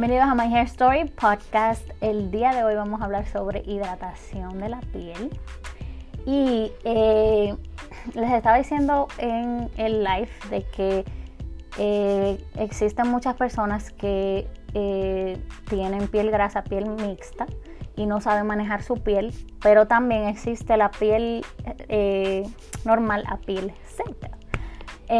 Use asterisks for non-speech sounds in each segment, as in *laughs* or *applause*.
Bienvenidos a My Hair Story Podcast. El día de hoy vamos a hablar sobre hidratación de la piel. Y eh, les estaba diciendo en el live de que eh, existen muchas personas que eh, tienen piel grasa, piel mixta y no saben manejar su piel, pero también existe la piel normal a piel seca.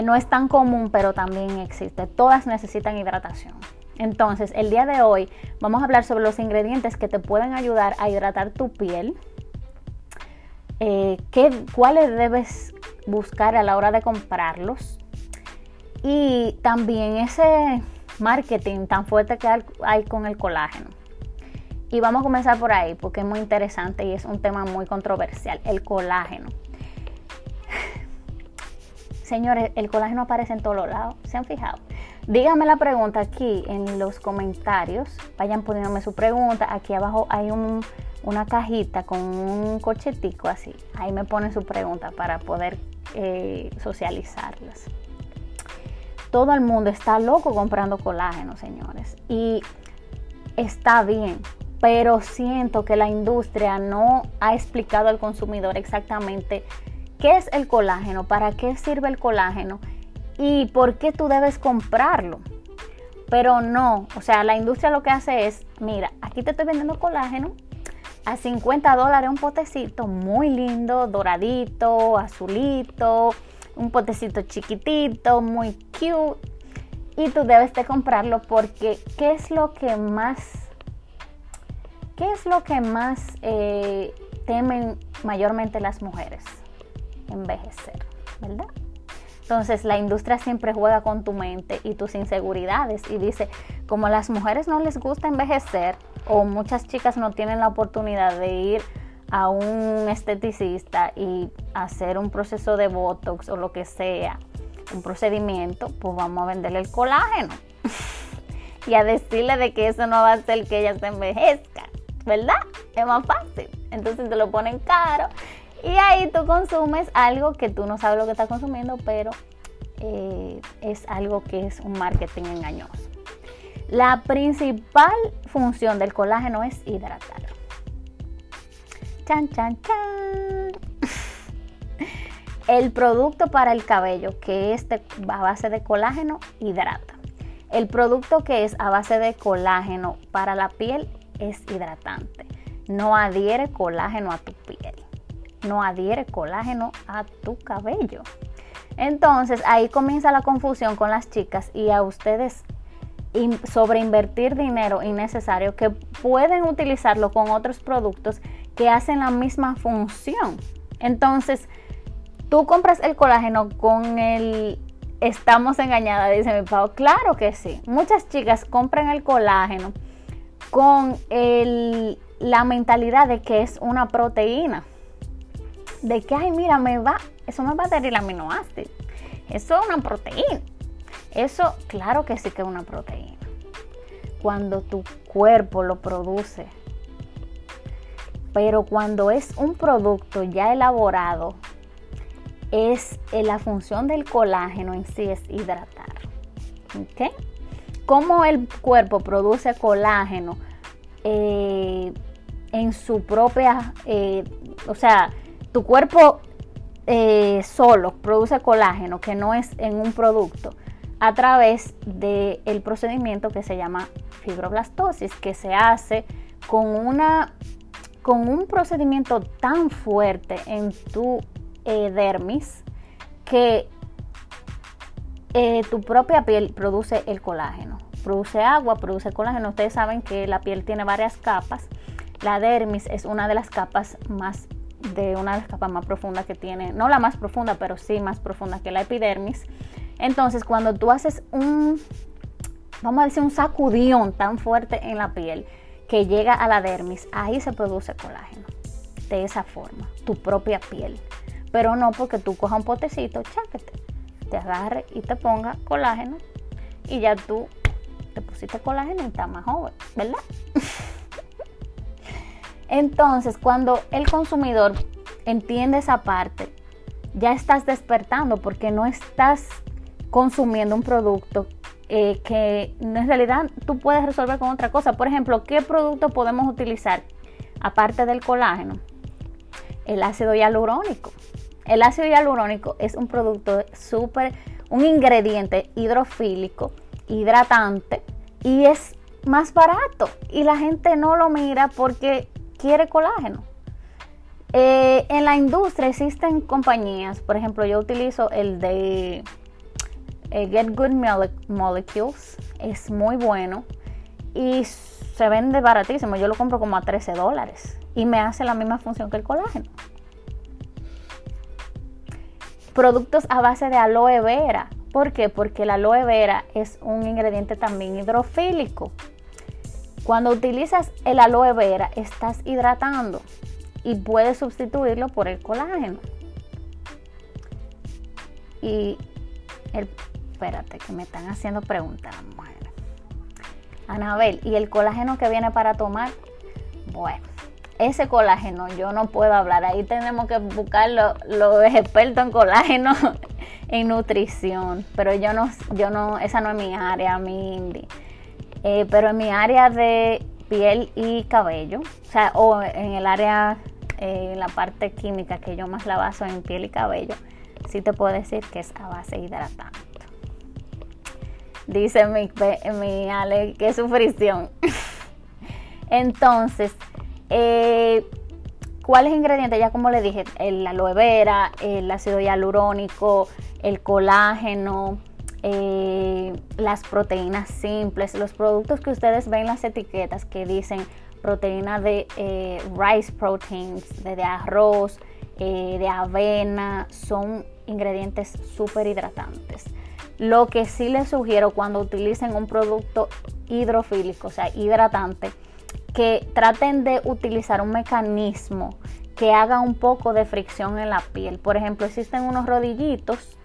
no es tan común, pero también existe. Todas necesitan hidratación. Entonces, el día de hoy vamos a hablar sobre los ingredientes que te pueden ayudar a hidratar tu piel. Eh, ¿Cuáles debes buscar a la hora de comprarlos? Y también ese marketing tan fuerte que hay con el colágeno. Y vamos a comenzar por ahí porque es muy interesante y es un tema muy controversial, el colágeno. Señores, el colágeno aparece en todos lados, ¿se han fijado? Díganme la pregunta aquí en los comentarios. Vayan poniéndome su pregunta. Aquí abajo hay una cajita con un cochetico así. Ahí me ponen su pregunta para poder eh, socializarlas. Todo el mundo está loco comprando colágeno, señores. Y está bien, pero siento que la industria no ha explicado al consumidor exactamente qué es el colágeno, para qué sirve el colágeno y por qué tú debes comprarlo. Pero no, o sea, la industria lo que hace es, mira, aquí te estoy vendiendo colágeno a 50 dólares un potecito muy lindo, doradito, azulito, un potecito chiquitito, muy cute. Y tú debes de comprarlo porque ¿qué es lo que más, qué es lo que más eh, temen mayormente las mujeres? Envejecer, ¿verdad? Entonces la industria siempre juega con tu mente y tus inseguridades y dice, como a las mujeres no les gusta envejecer o muchas chicas no tienen la oportunidad de ir a un esteticista y hacer un proceso de Botox o lo que sea, un procedimiento, pues vamos a venderle el colágeno *laughs* y a decirle de que eso no va a hacer que ella se envejezca, ¿verdad? Es más fácil. Entonces te lo ponen caro y ahí tú consumes algo que tú no sabes lo que estás consumiendo, pero eh, es algo que es un marketing engañoso. La principal función del colágeno es hidratar. Chan, chan, chan. *laughs* El producto para el cabello que es a base de colágeno hidrata. El producto que es a base de colágeno para la piel es hidratante. No adhiere colágeno a tu piel no adhiere colágeno a tu cabello. Entonces ahí comienza la confusión con las chicas y a ustedes sobre invertir dinero innecesario que pueden utilizarlo con otros productos que hacen la misma función. Entonces, tú compras el colágeno con el estamos engañadas, dice mi pavo. Claro que sí. Muchas chicas compran el colágeno con la mentalidad de que es una proteína de que, ay, mira, me va, eso me va a dar el aminoácido. Eso es una proteína. Eso, claro que sí que es una proteína. Cuando tu cuerpo lo produce. Pero cuando es un producto ya elaborado, es eh, la función del colágeno en sí es hidratar. ¿Ok? ¿Cómo el cuerpo produce colágeno eh, en su propia, eh, o sea, tu cuerpo eh, solo produce colágeno, que no es en un producto, a través del procedimiento que se llama fibroblastosis, que se hace con, una, con un procedimiento tan fuerte en tu eh, dermis que eh, tu propia piel produce el colágeno. Produce agua, produce colágeno. Ustedes saben que la piel tiene varias capas. La dermis es una de las capas más de una de las capas más profundas que tiene, no la más profunda, pero sí más profunda que la epidermis. Entonces, cuando tú haces un, vamos a decir, un sacudión tan fuerte en la piel que llega a la dermis, ahí se produce colágeno. De esa forma, tu propia piel. Pero no porque tú cojas un potecito, cháquete, te agarre y te ponga colágeno y ya tú te pusiste colágeno y estás más joven, ¿verdad? *laughs* Entonces, cuando el consumidor entiende esa parte, ya estás despertando porque no estás consumiendo un producto eh, que en realidad tú puedes resolver con otra cosa. Por ejemplo, ¿qué producto podemos utilizar aparte del colágeno? El ácido hialurónico. El ácido hialurónico es un producto súper, un ingrediente hidrofílico, hidratante y es más barato y la gente no lo mira porque quiere colágeno. Eh, en la industria existen compañías, por ejemplo, yo utilizo el de eh, Get Good Molecules, es muy bueno y se vende baratísimo. Yo lo compro como a 13 dólares y me hace la misma función que el colágeno. Productos a base de aloe vera. ¿Por qué? Porque el aloe vera es un ingrediente también hidrofílico. Cuando utilizas el aloe vera, estás hidratando y puedes sustituirlo por el colágeno. Y el, espérate, que me están haciendo preguntas. Anabel, ¿y el colágeno que viene para tomar? Bueno, ese colágeno yo no puedo hablar. Ahí tenemos que buscar los expertos en colágeno, *laughs* en nutrición. Pero yo no, yo no, esa no es mi área, mi eh, pero en mi área de piel y cabello, o sea, o en el área, eh, en la parte química que yo más la baso en piel y cabello, sí te puedo decir que es a base hidratante dice mi, mi Ale, qué sufrición. *laughs* Entonces, eh, ¿cuáles ingredientes? Ya como le dije, el aloe vera, el ácido hialurónico, el colágeno, eh, las proteínas simples, los productos que ustedes ven en las etiquetas que dicen proteína de eh, rice proteins, de, de arroz, de avena, son ingredientes súper hidratantes. Lo que sí les sugiero cuando utilicen un producto hidrofílico, o sea, hidratante, que traten de utilizar un mecanismo que haga un poco de fricción en la piel. Por ejemplo, existen unos rodillitos,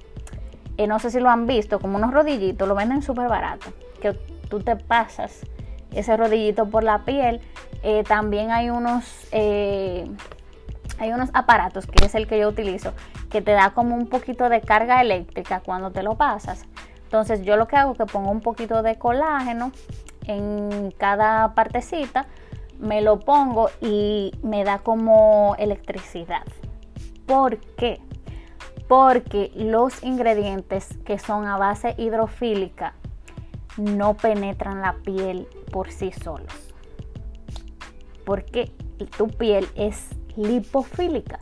no sé si lo han visto, como unos rodillitos, lo venden súper barato, que tú te pasas ese rodillito por la piel. Eh, también hay unos, eh, hay unos aparatos, que es el que yo utilizo, que te da como un poquito de carga eléctrica cuando te lo pasas. Entonces yo lo que hago es que pongo un poquito de colágeno en cada partecita, me lo pongo y me da como electricidad. ¿Por qué? Porque los ingredientes que son a base hidrofílica no penetran la piel por sí solos. Porque tu piel es lipofílica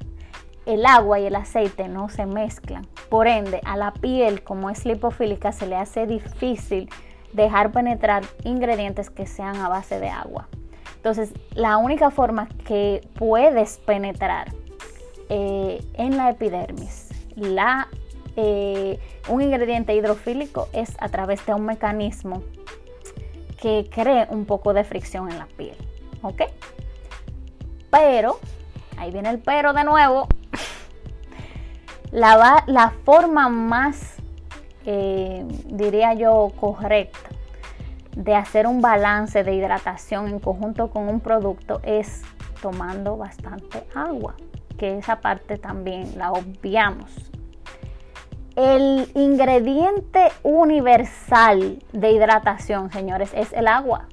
el agua y el aceite no se mezclan. Por ende, a la piel, como es lipofílica, se le hace difícil dejar penetrar ingredientes que sean a base de agua. Entonces, la única forma que puedes penetrar eh, en la epidermis la, eh, un ingrediente hidrofílico es a través de un mecanismo que cree un poco de fricción en la piel. ¿Ok? Pero, ahí viene el pero de nuevo, la, forma más, eh, diría yo, correcta de hacer un balance de hidratación en conjunto con un producto es tomando bastante agua, que esa parte también la obviamos. El ingrediente universal de hidratación, señores, es el agua.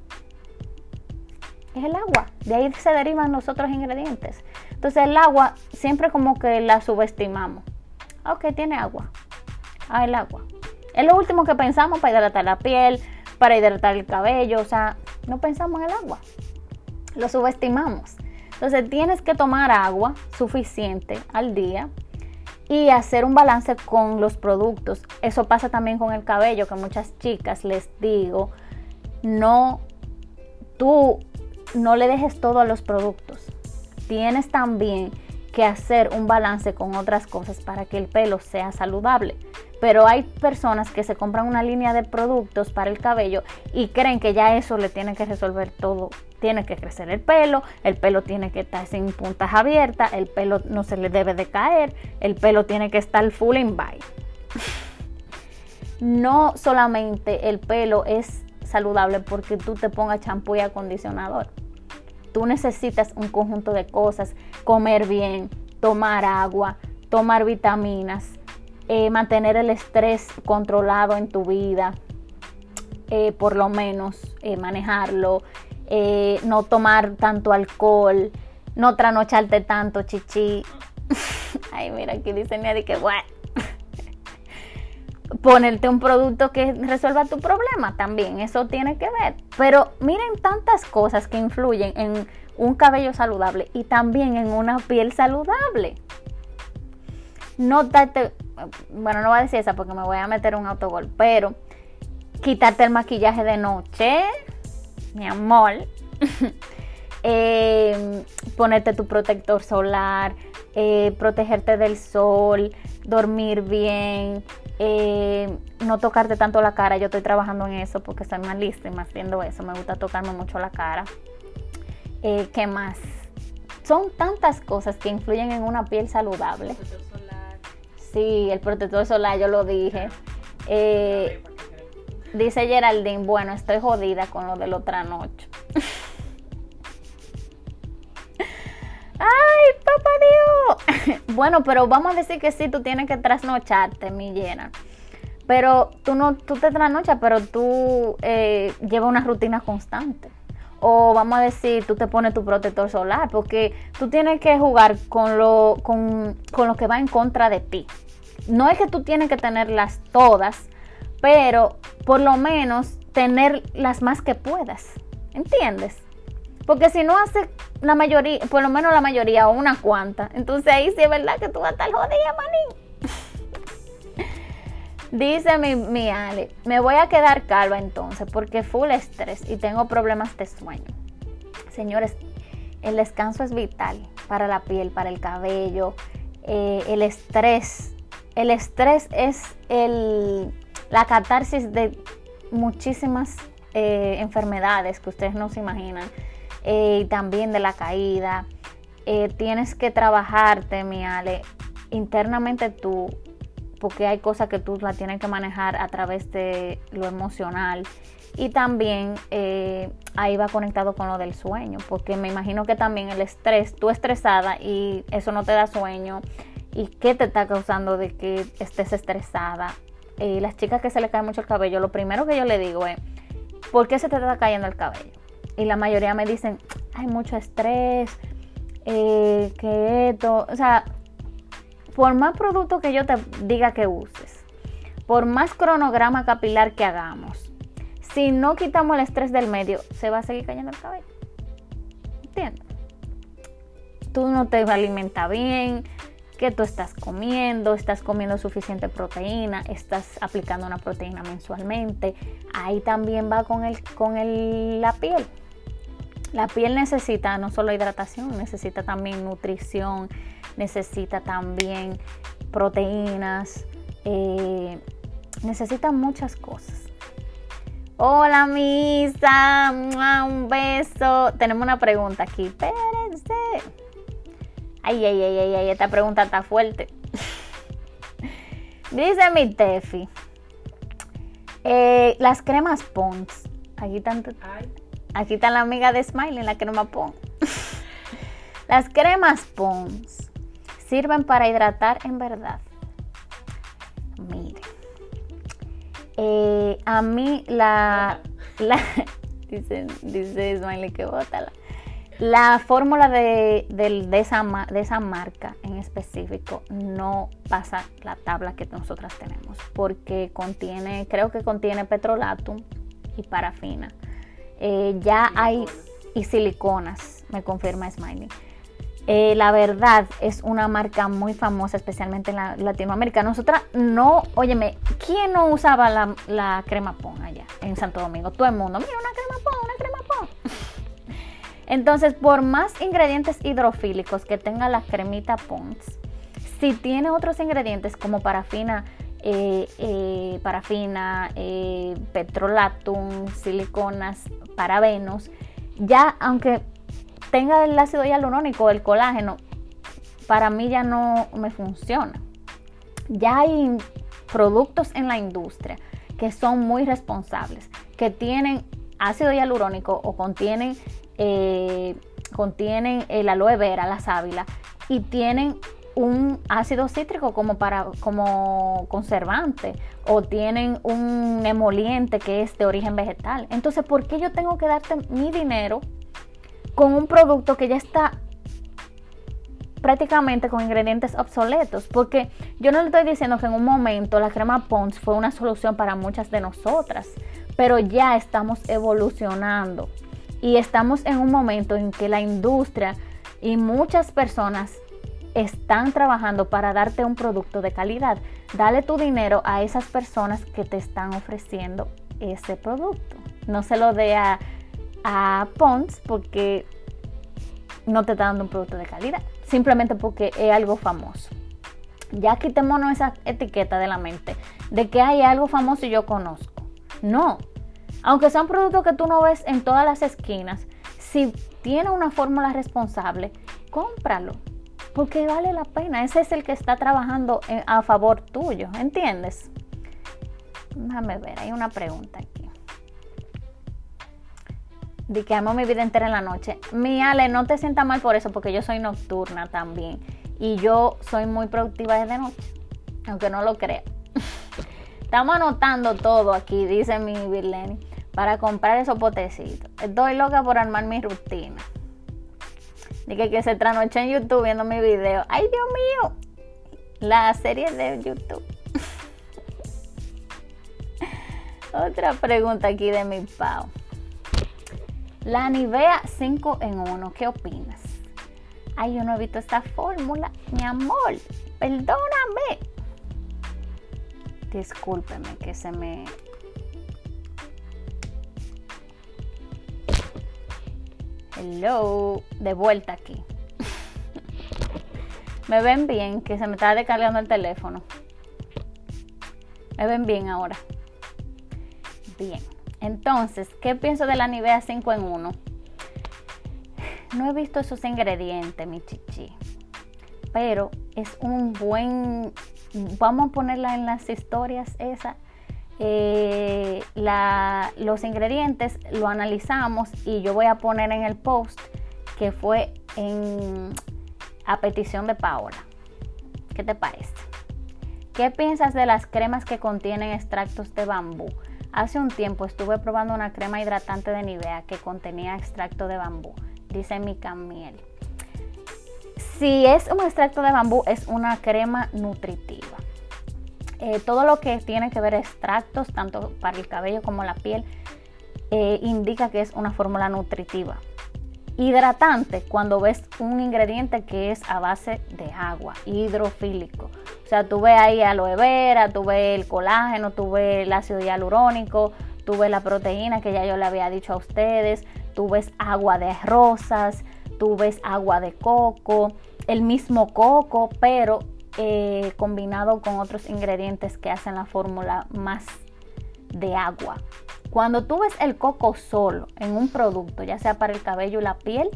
Es el agua. De ahí se derivan los otros ingredientes. Entonces el agua siempre como que la subestimamos. Ok, tiene agua. Ah, el agua. Es lo último que pensamos para hidratar la piel, para hidratar el cabello. O sea, no pensamos en el agua. Lo subestimamos. Entonces tienes que tomar agua suficiente al día y hacer un balance con los productos. Eso pasa también con el cabello, que muchas chicas les digo, no, tú no le dejes todo a los productos. Tienes también que hacer un balance con otras cosas para que el pelo sea saludable. Pero hay personas que se compran una línea de productos para el cabello y creen que ya eso le tiene que resolver todo. Tiene que crecer el pelo, el pelo tiene que estar sin puntas abiertas, el pelo no se le debe de caer, el pelo tiene que estar full in by. *laughs* No solamente el pelo es saludable porque tú te pongas champú y acondicionador tú necesitas un conjunto de cosas, comer bien, tomar agua, tomar vitaminas, eh, mantener el estrés controlado en tu vida, eh, por lo menos eh, manejarlo, eh, no tomar tanto alcohol, no tranocharte tanto, chichi. *laughs* Ay, mira, aquí dice Neddy que bueno. *laughs* Ponerte un producto que resuelva tu problema también, eso tiene que ver. Pero miren tantas cosas que influyen en un cabello saludable y también en una piel saludable. No darte, bueno, no voy a decir esa porque me voy a meter un autogol, pero quitarte el maquillaje de noche, mi amor. *laughs* eh, ponerte tu protector solar, eh, protegerte del sol, dormir bien, eh, no tocarte tanto la cara. Yo estoy trabajando en eso porque estoy malísima haciendo eso. Me gusta tocarme mucho la cara. ¿Qué más? Son tantas cosas que influyen en una piel saludable. Sí, el protector solar, yo lo dije. Eh, dice Geraldine, bueno, estoy jodida con lo del otra noche. *laughs* ¡Ay, papá Dios! *laughs* bueno, pero vamos a decir que sí, tú tienes que trasnocharte, mi llena. Pero tú no, tú te trasnochas, pero tú eh, llevas una rutina constante. O vamos a decir, tú te pones tu protector solar, porque tú tienes que jugar con lo, con, con lo que va en contra de ti. No es que tú tienes que tenerlas todas, pero por lo menos tener las más que puedas. ¿Entiendes? Porque si no hace la mayoría, por lo menos la mayoría o una cuanta, entonces ahí sí es verdad que tú vas a estar jodida, maní. *laughs* Dice mi, Ale, me voy a quedar calva entonces porque full estrés y tengo problemas de sueño. Señores, el descanso es vital para la piel, para el cabello, eh, el estrés. El estrés es el, la catarsis de muchísimas eh, enfermedades que ustedes no se imaginan eh, y también de la caída. Eh, tienes que trabajarte, mi Ale, internamente tú, porque hay cosas que tú la tienes que manejar a través de lo emocional. Y también ahí va conectado con lo del sueño, porque me imagino que también el estrés, tú estresada y eso no te da sueño. ¿Y qué te está causando de que estés estresada? Y las chicas que se les cae mucho el cabello, lo primero que yo le digo es, ¿por qué se te está cayendo el cabello? y la mayoría me dicen, hay mucho estrés, eh, que esto, o sea, por más producto que yo te diga que uses, por más cronograma capilar que hagamos, si no quitamos el estrés del medio, se va a seguir cayendo el cabello. ¿Entiendes? Tú no te alimentas bien, que tú estás comiendo, estás comiendo suficiente proteína, estás aplicando una proteína mensualmente. Ahí también va con, el, con el, la piel. La piel necesita no solo hidratación, necesita también nutrición, necesita también proteínas, eh, necesita muchas cosas. Hola Misa, un beso. Tenemos una pregunta aquí. Espérense. Ay, ay, ay, ay, ay, esta pregunta está fuerte. *laughs* Dice mi Tefi. Eh, las cremas Pons. Aquí tanto. Aquí está la amiga de Smiley, la crema Pons. *laughs* Las cremas Pons sirven para hidratar en verdad. Mire. Eh, a mí la, *laughs* dice, dice Smiley que bótala. La fórmula de, de, esa, de, esa, marca en específico no pasa la tabla que nosotras tenemos porque contiene, creo que contiene petrolatum y parafina. Eh, ya hay y siliconas, me confirma Smiley. Eh, la verdad es una marca muy famosa, especialmente en Latinoamérica. Nosotras no, óyeme, ¿quién no usaba la, crema PON allá en Santo Domingo? Todo el mundo, mira, una Entonces, por más ingredientes hidrofílicos que tenga la cremita Pons, si tiene otros ingredientes como parafina, eh, eh, parafina, eh, petrolatum, siliconas, parabenos, ya aunque tenga el ácido hialurónico, el colágeno, para mí ya no me funciona. Ya hay productos en la industria que son muy responsables, que tienen ácido hialurónico o contienen, contienen el aloe vera, la sábila, y tienen un ácido cítrico como para como conservante o tienen un emoliente que es de origen vegetal. Entonces, ¿por qué yo tengo que darte mi dinero con un producto que ya está prácticamente con ingredientes obsoletos? Porque yo no le estoy diciendo que en un momento la crema Pons fue una solución para muchas de nosotras, pero ya estamos evolucionando y estamos en un momento en que la industria y muchas personas están trabajando para darte un producto de calidad. Dale tu dinero a esas personas que te están ofreciendo ese producto. No se lo dé a, Pons porque no te está dando un producto de calidad, simplemente porque es algo famoso. Ya quitémonos esa etiqueta de la mente de que hay algo famoso y yo conozco. No, aunque sea un producto que tú no ves en todas las esquinas, si tiene una fórmula responsable, cómpralo porque vale la pena. Ese es el que está trabajando a favor tuyo, ¿entiendes? Déjame ver, hay una pregunta aquí. De que amo mi vida entera en la noche. Mi Ale, no te sientas mal por eso, porque yo soy nocturna también. Y yo soy muy productiva desde noche, aunque no lo crea. Estamos anotando todo aquí, dice mi Virleni, para comprar esos potecitos. Estoy loca por armar mi rutina. Dije que se tranoche en YouTube viendo mi video. ¡Ay, Dios mío! La serie de YouTube. *laughs* Otra pregunta aquí de mi Pau. La Nivea 5 en 1, ¿qué opinas? Ay, yo no he visto esta fórmula, mi amor. Perdóname. Discúlpeme que se me Hello, de vuelta aquí. *laughs* me ven bien, que se me está descargando el teléfono. Me ven bien ahora. Bien. Entonces, ¿qué pienso de la Nivea 5 en 1? No he visto esos ingredientes, mi chichi. Pero es un buen. Vamos a ponerla en las historias esa eh, los ingredientes, lo analizamos y yo voy a poner en el post que fue en, a petición de Paola. ¿Qué te parece? ¿Qué piensas de las cremas que contienen extractos de bambú? Hace un tiempo estuve probando una crema hidratante de Nivea que contenía extracto de bambú, dice mi Miel. Si es un extracto de bambú, es una crema nutritiva. Eh, todo lo que tiene que ver extractos, tanto para el cabello como la piel, eh, indica que es una fórmula nutritiva. Hidratante, cuando ves un ingrediente que es a base de agua, hidrofílico. O sea, tú ves ahí aloe vera, tú ves el colágeno, tú ves el ácido hialurónico, tú ves la proteína que ya yo le había dicho a ustedes, tú ves agua de rosas, tú ves agua de coco, el mismo coco, pero eh, combinado con otros ingredientes que hacen la fórmula más de agua. Cuando tú ves el coco solo en un producto, ya sea para el cabello y la piel,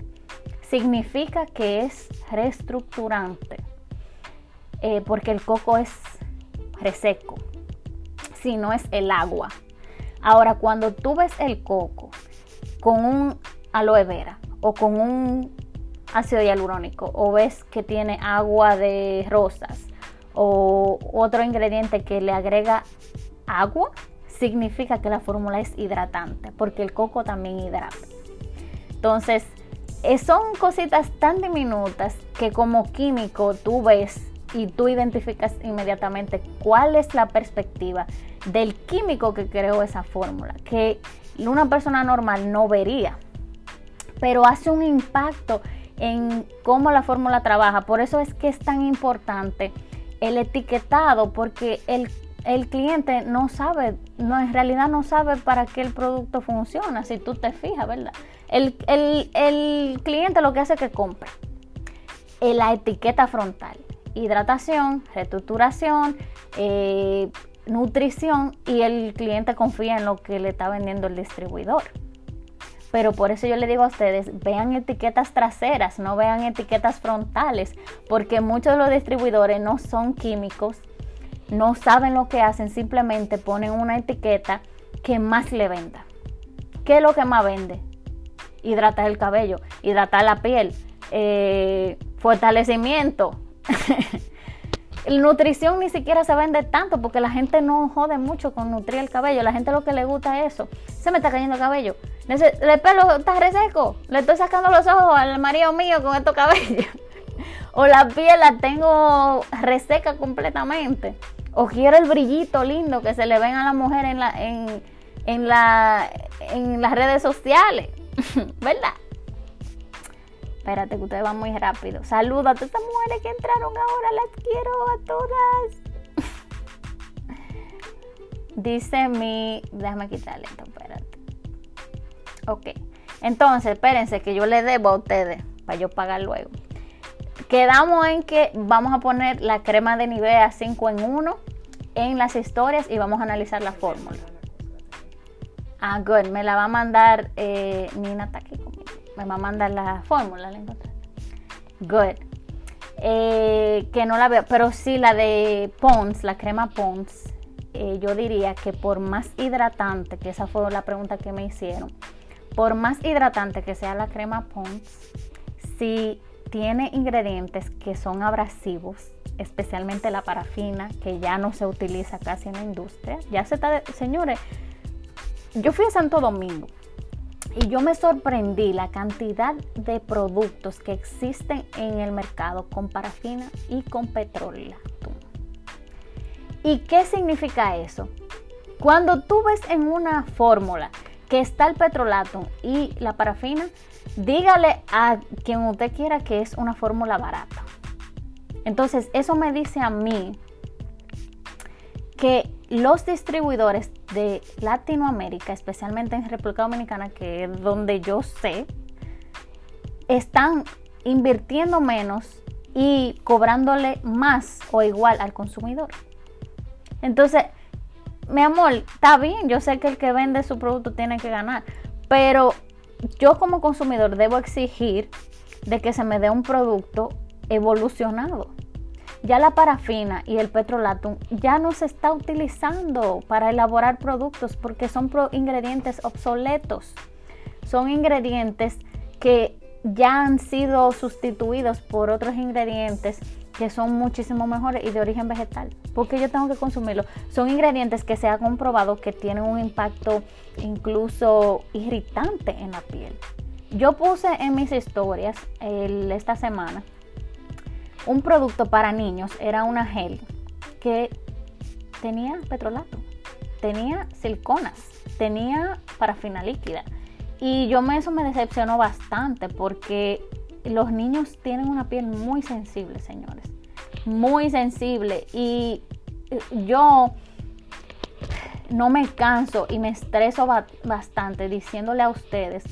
significa que es reestructurante, eh, porque el coco es reseco, si no es el agua. Ahora, cuando tú ves el coco con un aloe vera o con un ácido hialurónico o ves que tiene agua de rosas o otro ingrediente que le agrega agua, significa que la fórmula es hidratante, porque el coco también hidrata. Entonces, eh, son cositas tan diminutas que como químico tú ves y tú identificas inmediatamente cuál es la perspectiva del químico que creó esa fórmula, que una persona normal no vería, pero hace un impacto en cómo la fórmula trabaja. Por eso es que es tan importante el etiquetado, porque el, cliente no sabe, no, en realidad no sabe para qué el producto funciona, si tú te fijas, ¿verdad? El, cliente lo que hace es que compra la etiqueta frontal, hidratación, reestructuración, eh, nutrición y el cliente confía en lo que le está vendiendo el distribuidor. Pero por eso yo le digo a ustedes, vean etiquetas traseras, no vean etiquetas frontales, porque muchos de los distribuidores no son químicos, no saben lo que hacen, simplemente ponen una etiqueta que más le venda. ¿Qué es lo que más vende? Hidratar el cabello, hidratar la piel, eh, fortalecimiento, *laughs* nutrición ni siquiera se vende tanto porque la gente no jode mucho con nutrir el cabello. La gente lo que le gusta es eso. Se me está cayendo el cabello. El pelo está reseco. Le estoy sacando los ojos al marido mío con estos cabellos. *laughs* o la piel la tengo reseca completamente. O quiero el brillito lindo que se le ven a la mujer en, la, en, la, en las redes sociales. *laughs* ¿Verdad? Espérate, que ustedes van muy rápido. Saluda a todas estas mujeres que entraron ahora. Las quiero a todas. *laughs* Dice mi. Déjame quitarle esto, espérate. Ok. Entonces, espérense que yo le debo a ustedes para yo pagar luego. Quedamos en que vamos a poner la crema de Nivea 5 en 1 en las historias y vamos a analizar la fórmula. Ah, good. Me la va a mandar eh, Nina está aquí conmigo me va a mandar la fórmula, la. Good. Eh, que no la veo, pero sí la de Pons, la crema Pons, eh, yo diría que por más hidratante, que esa fue la pregunta que me hicieron, por más hidratante que sea la crema Pons, si tiene ingredientes que son abrasivos, especialmente la parafina, que ya no se utiliza casi en la industria, ya se está, señores, yo fui a Santo Domingo y yo me sorprendí la cantidad de productos que existen en el mercado con parafina y con petróleo. ¿Y qué significa eso? Cuando tú ves en una fórmula que está el petrolato y la parafina, dígale a quien usted quiera que es una fórmula barata. Entonces, eso me dice a mí que los distribuidores de Latinoamérica, especialmente en República Dominicana, que es donde yo sé, están invirtiendo menos y cobrándole más o igual al consumidor. Entonces, mi amor, está bien, yo sé que el que vende su producto tiene que ganar, pero yo como consumidor debo exigir de que se me dé un producto evolucionado ya la parafina y el petrolatum ya no se está utilizando para elaborar productos porque son ingredientes obsoletos. Son ingredientes que ya han sido sustituidos por otros ingredientes que son muchísimo mejores y de origen vegetal. porque yo tengo que consumirlo? Son ingredientes que se ha comprobado que tienen un impacto incluso irritante en la piel. Yo puse en mis historias esta semana un producto para niños era una gel que tenía petrolato, tenía siliconas, tenía parafina líquida. Y yo me, eso me decepcionó bastante porque los niños tienen una piel muy sensible, señores. Muy sensible. Y eh, yo no me canso y me estreso bastante diciéndole a ustedes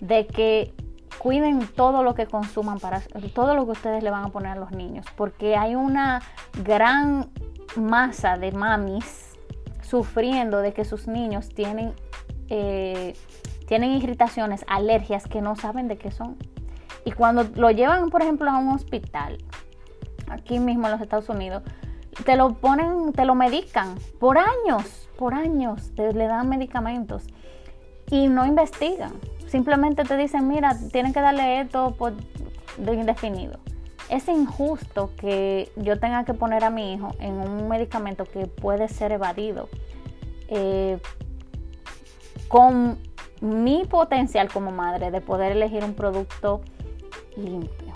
de que cuiden todo lo que consuman para todo lo que ustedes le van a poner a los niños, porque hay una gran masa de mamis sufriendo de que sus niños tienen, eh, tienen irritaciones, alergias que no saben de qué son. Y cuando lo llevan, por ejemplo, a un hospital, aquí mismo en los Estados Unidos, te lo ponen, te lo medican por años, por años, le dan medicamentos y no investigan. Simplemente te dicen, mira, tienen que darle esto por de indefinido. Es injusto que yo tenga que poner a mi hijo en un medicamento que puede ser evadido eh, con mi potencial como madre de poder elegir un producto limpio.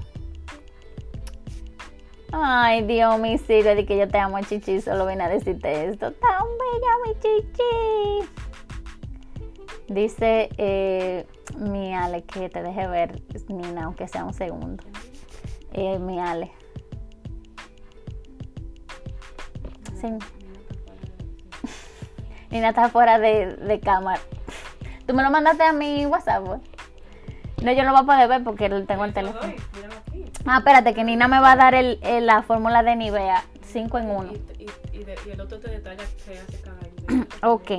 Ay, Dios mío, sigue de que yo te amo, chichi, solo vine a decirte esto. Tan bella, mi chichi. Dice eh, mi Ale, que te deje ver, Nina, aunque sea un segundo. Eh, mi Ale. Sí. *laughs* Nina está fuera de, cámara. Tú me lo mandaste a mi WhatsApp? No, yo no voy a poder ver porque tengo el teléfono. Ah, espérate, que Nina me va a dar el, la fórmula de Nivea 5 en 1. Y, el otro te detalla que hace cada *clears throat* Ok.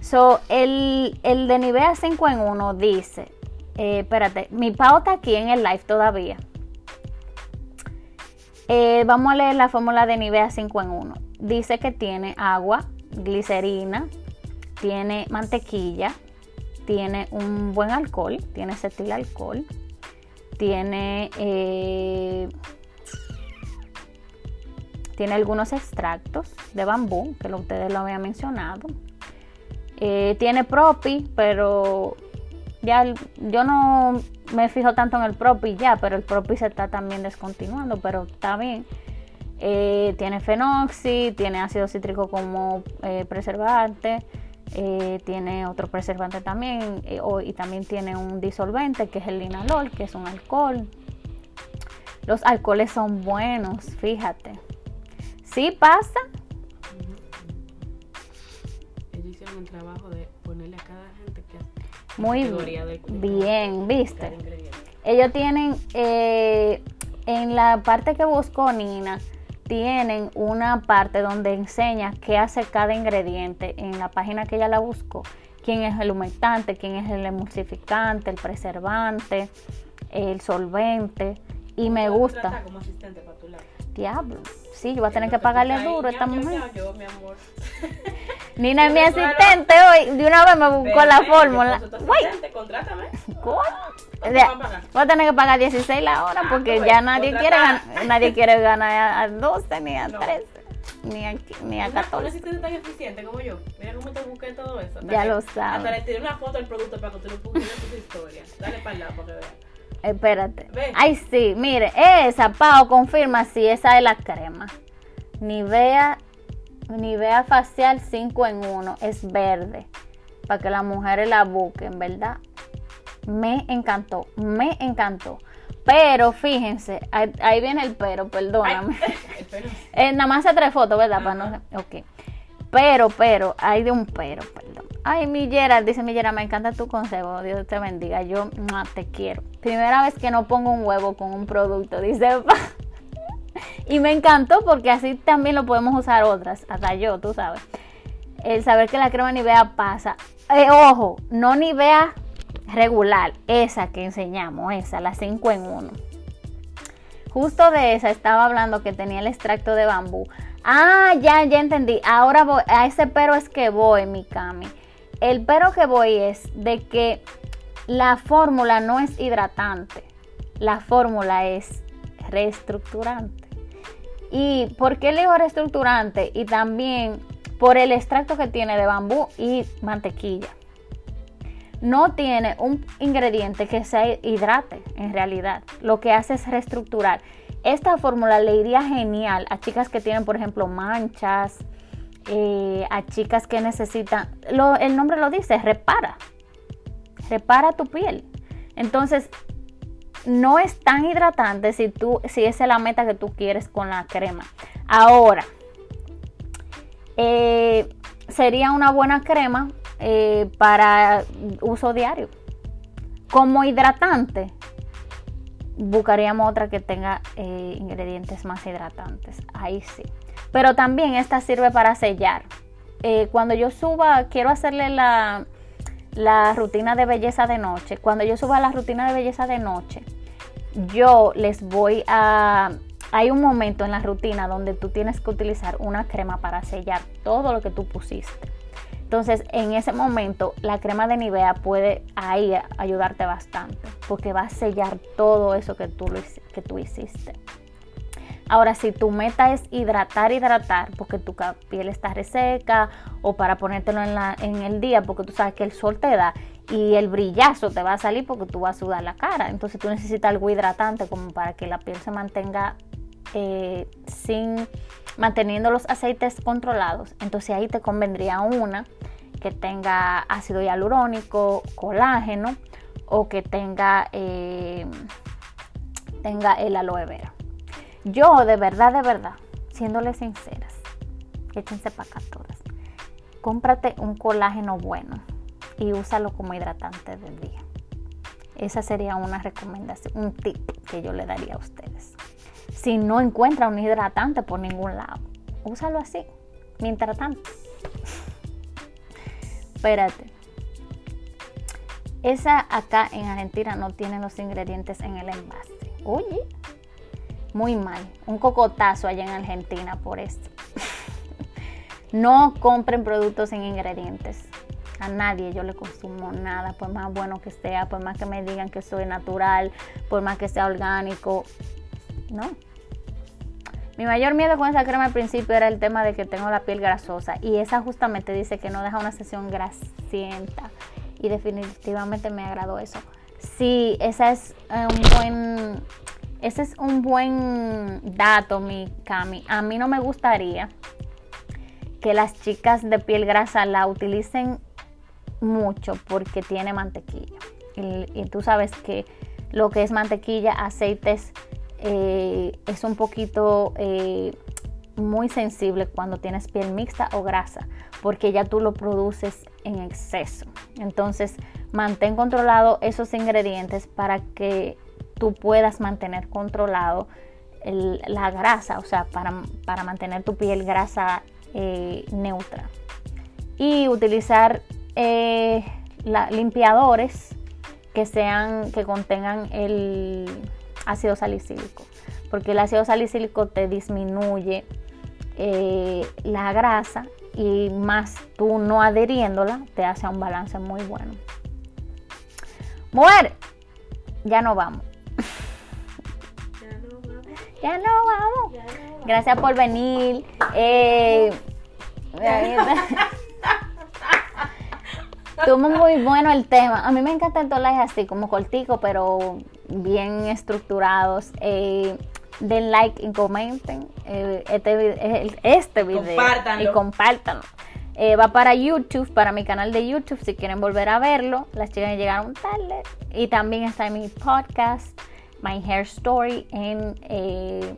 So, el, el de Nivea 5 en 1 dice, eh, espérate, mi pauta aquí en el live todavía. Eh, vamos a leer la fórmula de Nivea 5 en 1. Dice que tiene agua, glicerina, tiene mantequilla, tiene un buen alcohol, tiene acetil alcohol, tiene... Eh, tiene algunos extractos de bambú, que ustedes lo habían mencionado. Eh, tiene propi, pero ya yo no me fijo tanto en el propi ya, pero el propi se está también descontinuando, pero está bien. Eh, tiene fenoxi, tiene ácido cítrico como eh, tiene otro preservante también y también tiene un disolvente que es el linalol, que es un alcohol. Los alcoholes son buenos, fíjate. Sí pasa. Ellos hicieron el trabajo de ponerle a cada gente que muy bien, viste. Ellos tienen eh, en la parte que buscó Nina tienen una parte donde enseña qué hace cada ingrediente en la página que ella la buscó. Quién es el humectante, quién es el emulsificante, el preservante, el solvente y me gusta. Como asistente para tu lado. Diablo. Sí, yo voy a tener que pagarle duro a esta mujer. Yo, mi amor. *laughs* Nina es mi asistente hoy. De una vez me buscó la fórmula. Voy a tener que pagar 16 la hora ah, porque ya nadie quiere, nadie quiere ganar a 12 ni a 13 ni a, ni a 14. No tan eficiente como yo. Mira cómo te busqué todo eso. ya lo sabes. Hasta le tiré una foto del producto para que tú lo publiques en tu historia. Dale para el lado para que veas. Espérate. Ay, sí, mire, esa, Pau, confirma si esa es la crema. Nivea, Nivea facial 5 en 1, es verde. Para que las mujeres la busquen, ¿verdad? Me encantó, me encantó. Pero fíjense, ahí, viene el pero, perdóname. *laughs* Eh, nada más hace tres fotos, ¿verdad? Para no, ok. Pero, pero, hay de un pero, perdón. Ay, mi Gerald, dice mi Gerald, me encanta tu consejo, Dios te bendiga, yo te quiero. Primera vez que no pongo un huevo con un producto, *laughs* dice. y me encantó porque así también lo podemos usar otras, hasta yo, tú sabes. El saber que la crema Nivea pasa. Eh, ojo, no Nivea regular, esa que enseñamos, esa, la 5 en 1. Justo de esa estaba hablando que tenía el extracto de bambú. Ah, ya, ya entendí. Ahora voy, a ese pero es que voy, mi Cami. El pero que voy es de que la fórmula no es hidratante. La fórmula es reestructurante. ¿Y por qué le digo reestructurante? Y también por el extracto que tiene de bambú y mantequilla. No tiene un ingrediente que se hidrate en realidad. Lo que hace es reestructurar. Esta fórmula le iría genial a chicas que tienen, por ejemplo, manchas, eh, a chicas que necesitan, el nombre lo dice, repara, repara tu piel. Entonces, no es tan hidratante si, tú, si esa es la meta que tú quieres con la crema. Ahora, eh, sería una buena crema eh, para uso diario. Como hidratante, buscaríamos otra que tenga eh, ingredientes más hidratantes. Ahí sí. Pero también esta sirve para sellar. Eh, cuando yo suba, quiero hacerle la, la rutina de belleza de noche. Cuando yo suba la rutina de belleza de noche, yo les voy a... Hay un momento en la rutina donde tú tienes que utilizar una crema para sellar todo lo que tú pusiste. Entonces, en ese momento, la crema de Nivea puede ahí ayudarte bastante, porque va a sellar todo eso que tú, que tú hiciste. Ahora, si tu meta es hidratar, hidratar, porque tu piel está reseca, o para ponértelo en, la, en el día, porque tú sabes que el sol te da y el brillazo te va a salir porque tú vas a sudar la cara. Entonces, tú necesitas algo hidratante como para que la piel se mantenga eh, sin manteniendo los aceites controlados. Entonces, ahí te convendría una que tenga ácido hialurónico, colágeno o que tenga, eh, tenga el aloe vera. Yo de verdad, de verdad, siéndoles sinceras, échense para acá todas. Cómprate un colágeno bueno y úsalo como hidratante del día. Esa sería una recomendación, un tip que yo le daría a ustedes. Si no encuentra un hidratante por ningún lado, úsalo así, mientras tanto espérate. Esa acá en Argentina no tiene los ingredientes en el envase. Oye, muy mal. Un cocotazo allá en Argentina por esto. *laughs* no compren productos sin ingredientes. A nadie yo le consumo nada, por más bueno que sea, por más que me digan que soy natural, por más que sea orgánico. No. Mi mayor miedo con esa crema al principio era el tema de que tengo la piel grasosa y esa justamente dice que no deja una sesión grasienta y definitivamente me agradó eso. Sí, esa es eh, un buen ese es un buen dato, mi Cami. A mí no me gustaría que las chicas de piel grasa la utilicen mucho porque tiene mantequilla. Y, tú sabes que lo que es mantequilla, aceites, eh, es un poquito eh, muy sensible cuando tienes piel mixta o grasa, porque ya tú lo produces en exceso. Entonces, mantén controlado esos ingredientes para que tú puedas mantener controlado la grasa, o sea, para, mantener tu piel grasa eh, neutra. Y utilizar limpiadores que sean que contengan el ácido salicílico, porque el ácido salicílico te disminuye eh, la grasa y más tú no adheriéndola te hace un balance muy bueno. Mujer, ya no vamos. *laughs* Ya no vamos. Gracias por venir. Eh, *laughs* Estuvo muy bueno el tema. A mí me encanta el live así, como cortico, pero bien estructurados. Eh, den like y comenten eh, este, este, video y compártanlo. Eh, va para YouTube, para mi canal de YouTube, si quieren volver a verlo. Las chicas llegaron tarde. Y también está en mi podcast, My Hair Story, en, en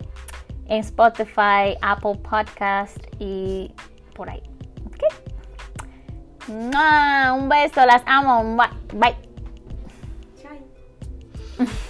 Spotify, Apple Podcast y por ahí. Un beso, las amo. Bye. Bye. Mm-hmm. *laughs*